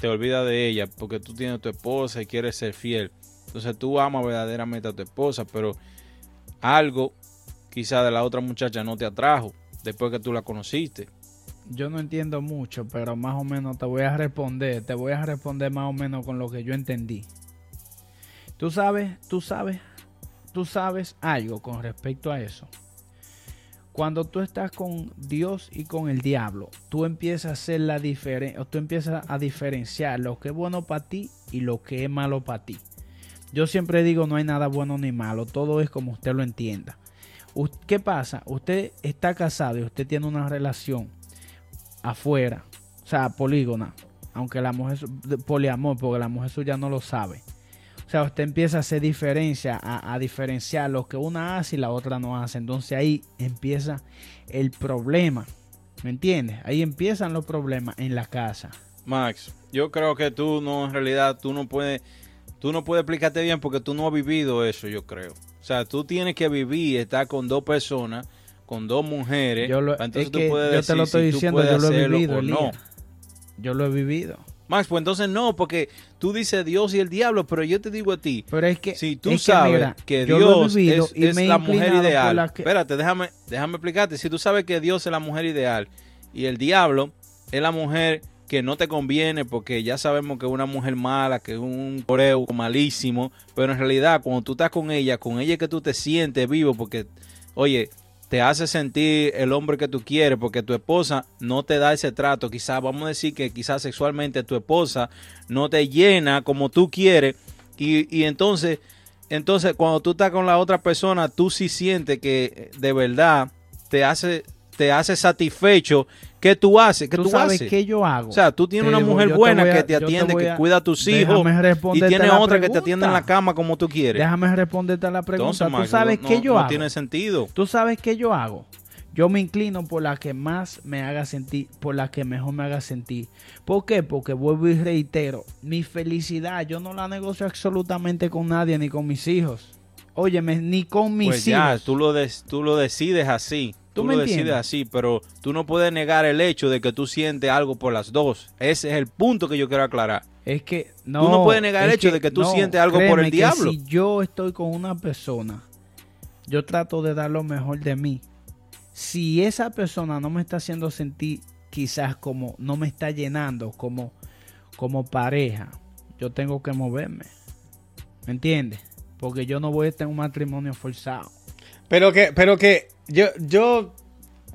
te olvidas de ella porque tú tienes tu esposa y quieres ser fiel. Entonces tú amas verdaderamente a tu esposa, pero algo quizá de la otra muchacha no te atrajo después que tú la conociste. Yo no entiendo mucho, pero más o menos te voy a responder, te voy a responder más o menos con lo que yo entendí. Tú sabes, tú sabes, tú sabes algo con respecto a eso. Cuando tú estás con Dios y con el diablo, tú empiezas a hacer la diferencia, tú empiezas a diferenciar lo que es bueno para ti y lo que es malo para ti. Yo siempre digo, no hay nada bueno ni malo, todo es como usted lo entienda. ¿Qué pasa? Usted está casado y usted tiene una relación afuera, o sea, polígona, aunque la mujer poliamor, porque la mujer suya no lo sabe. O sea, usted empieza a hacer diferencia, a, a, diferenciar lo que una hace y la otra no hace. Entonces ahí empieza el problema. ¿Me entiendes? Ahí empiezan los problemas en la casa. Max, yo creo que tú no, en realidad, tú no puedes tú no puedes explicarte bien porque tú no has vivido eso, yo creo. O sea, tú tienes que vivir, estar con dos personas, con dos mujeres. Yo entonces tú puedes yo te lo estoy diciendo, yo lo he vivido, no. Yo lo he vivido. Max, pues entonces no, porque tú dices Dios y el diablo, pero yo te digo a ti, pero es que si tú sabes que, Dios es, la mujer ideal, espérate, déjame, déjame explicarte, si tú sabes que Dios es la mujer ideal y el diablo es la mujer que no te conviene porque ya sabemos que es una mujer mala, que es un coreo malísimo, pero en realidad cuando tú estás con ella, con ella es que tú te sientes vivo porque, oye, te hace sentir el hombre que tú quieres porque tu esposa no te da ese trato, quizás vamos a decir que quizás sexualmente tu esposa no te llena como tú quieres. Y, y entonces, entonces cuando tú estás con la otra persona, tú sí sientes que de verdad te hace te hace satisfecho, ¿qué tú haces? ¿Qué tú, sabes haces? qué yo hago. O sea, tú tienes una mujer buena que te atiende, que cuida a tus hijos y tienes otra que te atiende en la cama como tú quieres. Déjame responderte a la pregunta. ¿Tú sabes qué yo hago? No tiene sentido. ¿Tú sabes qué yo hago? Yo me inclino por la que más me haga sentir, por la que mejor me haga sentir. ¿Por qué? Porque vuelvo y reitero, mi felicidad yo no la negocio absolutamente con nadie ni con mis hijos. Óyeme, ni con mis pues ya, Tú lo, tú lo decides así. Tú, lo decides así, pero tú no puedes negar el hecho de que tú sientes algo por las dos. Ese es el punto que yo quiero aclarar. Es que no. Tú no puedes negar el hecho de que tú sientes algo por el diablo. Si yo estoy con una persona, yo trato de dar lo mejor de mí. Si esa persona no me está haciendo sentir quizás como no me está llenando como, como pareja, yo tengo que moverme. ¿Me entiendes? Porque yo no voy a estar en un matrimonio forzado. Pero que, pero que yo, yo,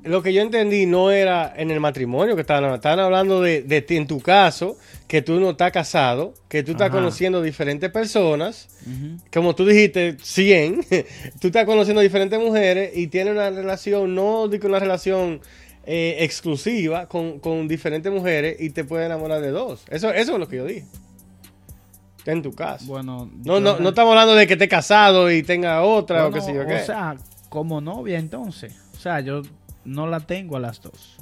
lo que yo entendí no era en el matrimonio que estaban, estaban hablando de, de ti, en tu caso, que tú no estás casado, que tú estás conociendo diferentes personas, como tú dijiste, 100, tú estás conociendo diferentes mujeres y tienes una relación, no digo una relación eh, exclusiva con, con, diferentes mujeres y te puedes enamorar de dos. Eso, eso es lo que yo dije. En tu caso. Bueno, no, no, no estamos hablando de que esté casado y tenga otra o qué sé yo qué. O sea, como novia entonces. O sea, yo no la tengo a las dos.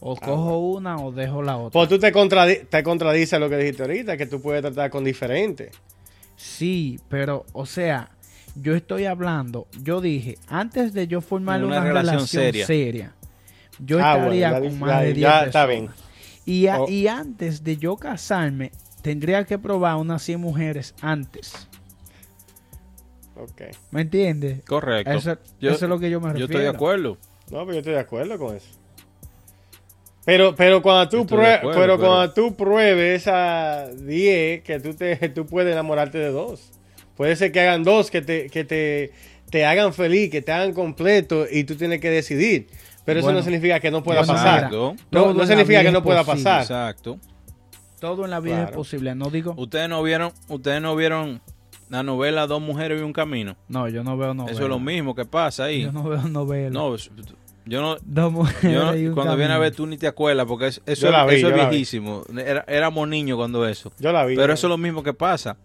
O ah, cojo una o dejo la otra. Pues tú te, te contradices lo que dijiste ahorita, que tú puedes tratar con diferentes. Sí, pero, o sea, yo estoy hablando, yo dije, antes de yo formar una, relación, seria. yo ah, estaría con más de 10 personas. Y, oh. y antes de yo casarme, tendría que probar unas 100 mujeres antes. Ok. ¿Me entiendes? Correcto. Eso, es lo que yo me refiero. Yo estoy de acuerdo. No, pero yo estoy de acuerdo con eso. Pero, pero cuando tú pruebes, pero, cuando tú pruebes esa 10, que tú te, tú puedes enamorarte de dos. Puede ser que hagan dos que te, que te, te hagan feliz, que te hagan completo y tú tienes que decidir. Pero eso no significa que no pueda pasar. No, no significa que no pueda pasar. Exacto. Todo en la vida es posible, no digo. Ustedes no vieron, ustedes no vieron la novela Dos mujeres y un camino. No, yo no veo novela. Eso es lo mismo que pasa ahí. Yo no veo novela. No, yo no. Dos mujeres cuando viene a ver tú ni te acuerdas porque eso, eso es viejísimo. Era, éramos niños cuando eso. Yo la vi. Pero eso es lo mismo que pasa.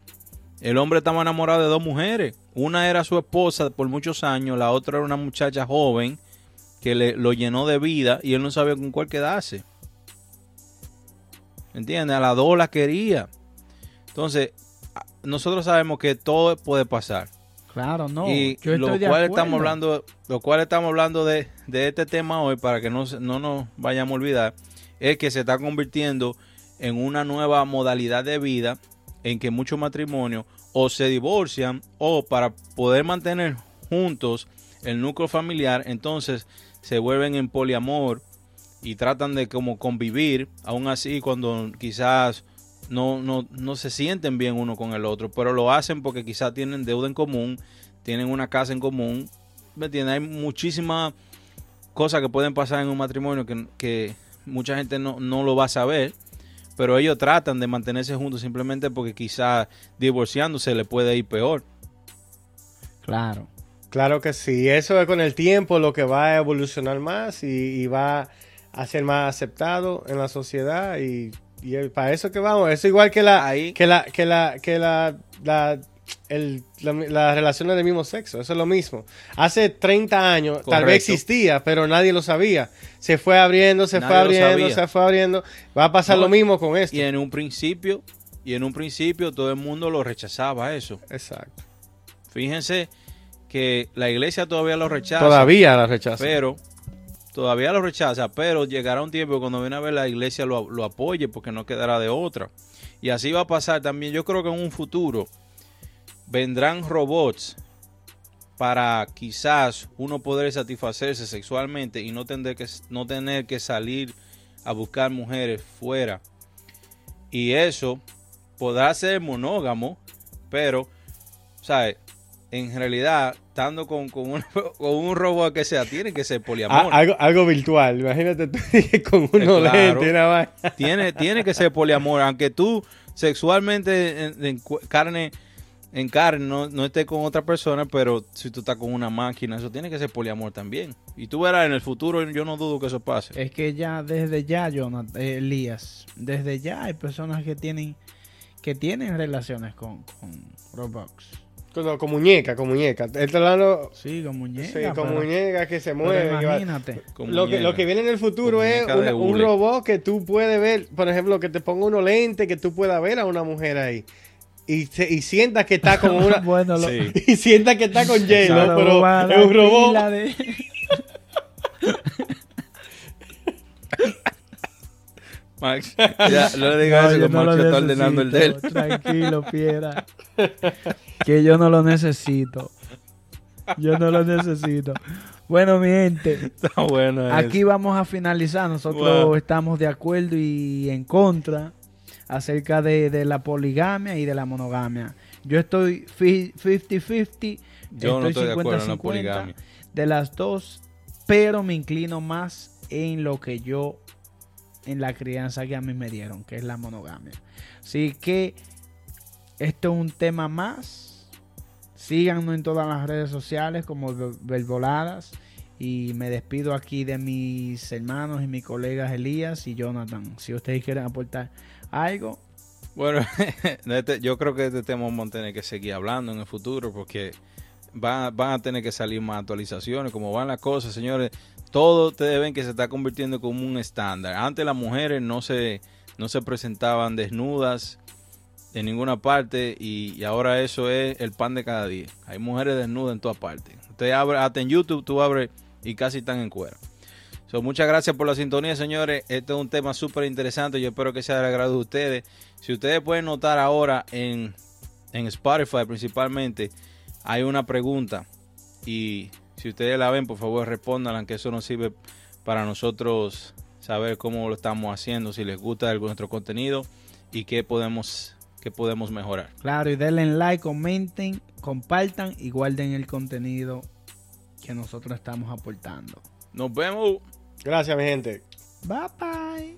El hombre estaba enamorado de dos mujeres. Una era su esposa por muchos años, la otra era una muchacha joven que le, lo llenó de vida y él no sabía con cuál quedarse. ¿Entiendes? A la dos la quería. Entonces, nosotros sabemos que todo puede pasar. Claro, no. Y lo cual estamos hablando, lo cual estamos hablando de, este tema hoy para que no, no nos vayamos a olvidar, es que se está convirtiendo en una nueva modalidad de vida en que muchos matrimonios o se divorcian o para poder mantener juntos el núcleo familiar, entonces se vuelven en poliamor y tratan de como convivir, aún así cuando quizás no, no, no se sienten bien uno con el otro, pero lo hacen porque quizás tienen deuda en común, tienen una casa en común, ¿me entiendes? Hay muchísimas cosas que pueden pasar en un matrimonio que, que mucha gente no, no lo va a saber pero ellos tratan de mantenerse juntos simplemente porque quizás divorciándose le puede ir peor. Claro. Claro que sí, eso es con el tiempo lo que va a evolucionar más y, va a ser más aceptado en la sociedad y, para eso que vamos, es igual que la, que la, que la, que la, la el, las relaciones del mismo sexo, eso es lo mismo. Hace 30 años tal vez existía, pero nadie lo sabía. Se fue abriendo, se fue abriendo, se fue abriendo. Va a pasar lo mismo con esto. Y en un principio, y en un principio todo el mundo lo rechazaba eso. Exacto. Fíjense que la iglesia todavía lo rechaza. Todavía lo rechaza. Pero todavía lo rechaza, pero llegará un tiempo cuando viene a ver la iglesia lo, lo apoye porque no quedará de otra. Y así va a pasar también. Yo creo que en un futuro vendrán robots para quizás uno poder satisfacerse sexualmente y no tener que, no tener que salir a buscar mujeres fuera. Y eso podrá ser monógamo, pero, ¿sabes? En realidad, estando con, con, un, con un robot que sea, tiene que ser poliamor. algo, algo, virtual, imagínate tú con uno claro, tiene, tiene que ser poliamor, aunque tú sexualmente en carne en carne, no, no esté con otra persona, pero si tú estás con una máquina, eso tiene que ser poliamor también. Y tú verás, en el futuro yo no dudo que eso pase. Es que ya, desde ya, Jonathan, eh, Elías, desde ya hay personas que tienen que tienen relaciones con, con Roblox. Con, con, muñeca, con muñeca. Este lado, sí, con muñeca. Sí, con muñeca que se mueve. Imagínate. lo, que, lo que viene en el futuro es un robot que tú puedes ver, por ejemplo, que te ponga unos lentes que tú puedas ver a una mujer ahí y, se, y sienta que está con una. bueno, Y sienta que está con j pero es un robot. Max, ya no le digas eso, que Max está ordenando el de él. Tranquilo, Piera. que yo no lo necesito. Yo no lo necesito. Bueno, mi gente. Está bueno Aquí vamos a finalizar. Nosotros estamos de acuerdo y en contra acerca de, la poligamia y de la monogamia. Yo estoy 50-50, yo no estoy 50 de la poligamia. De las dos, pero me inclino más en lo que yo, en la crianza que a mí me dieron, que es la monogamia. Así que esto es un tema más. Síganos en todas las redes sociales como Verboladas. Y me despido aquí de mis hermanos y mis colegas Elías y Jonathan. Si ustedes quieren aportar algo. Bueno, este, yo creo que este tema vamos a tener que seguir hablando en el futuro porque van, van a tener que salir más actualizaciones. Como van las cosas, señores, todo ustedes ven que se está convirtiendo como un estándar. Antes las mujeres no se, no se presentaban desnudas en ninguna parte y, ahora eso es el pan de cada día. Hay mujeres desnudas en todas partes. Usted abre, hasta en YouTube tú abres y casi están en cuero muchas gracias por la sintonía, señores. Este es un tema súper interesante. Yo espero que sea de agrado de ustedes. Si ustedes pueden notar ahora en, en Spotify principalmente, hay una pregunta. Y si ustedes la ven, por favor respondan, que eso nos sirve para nosotros saber cómo lo estamos haciendo, si les gusta nuestro contenido y qué podemos, qué podemos mejorar. Claro, y denle like, comenten compartan y guarden el contenido que nosotros estamos aportando. Nos vemos. Gracias, mi gente. Bye bye.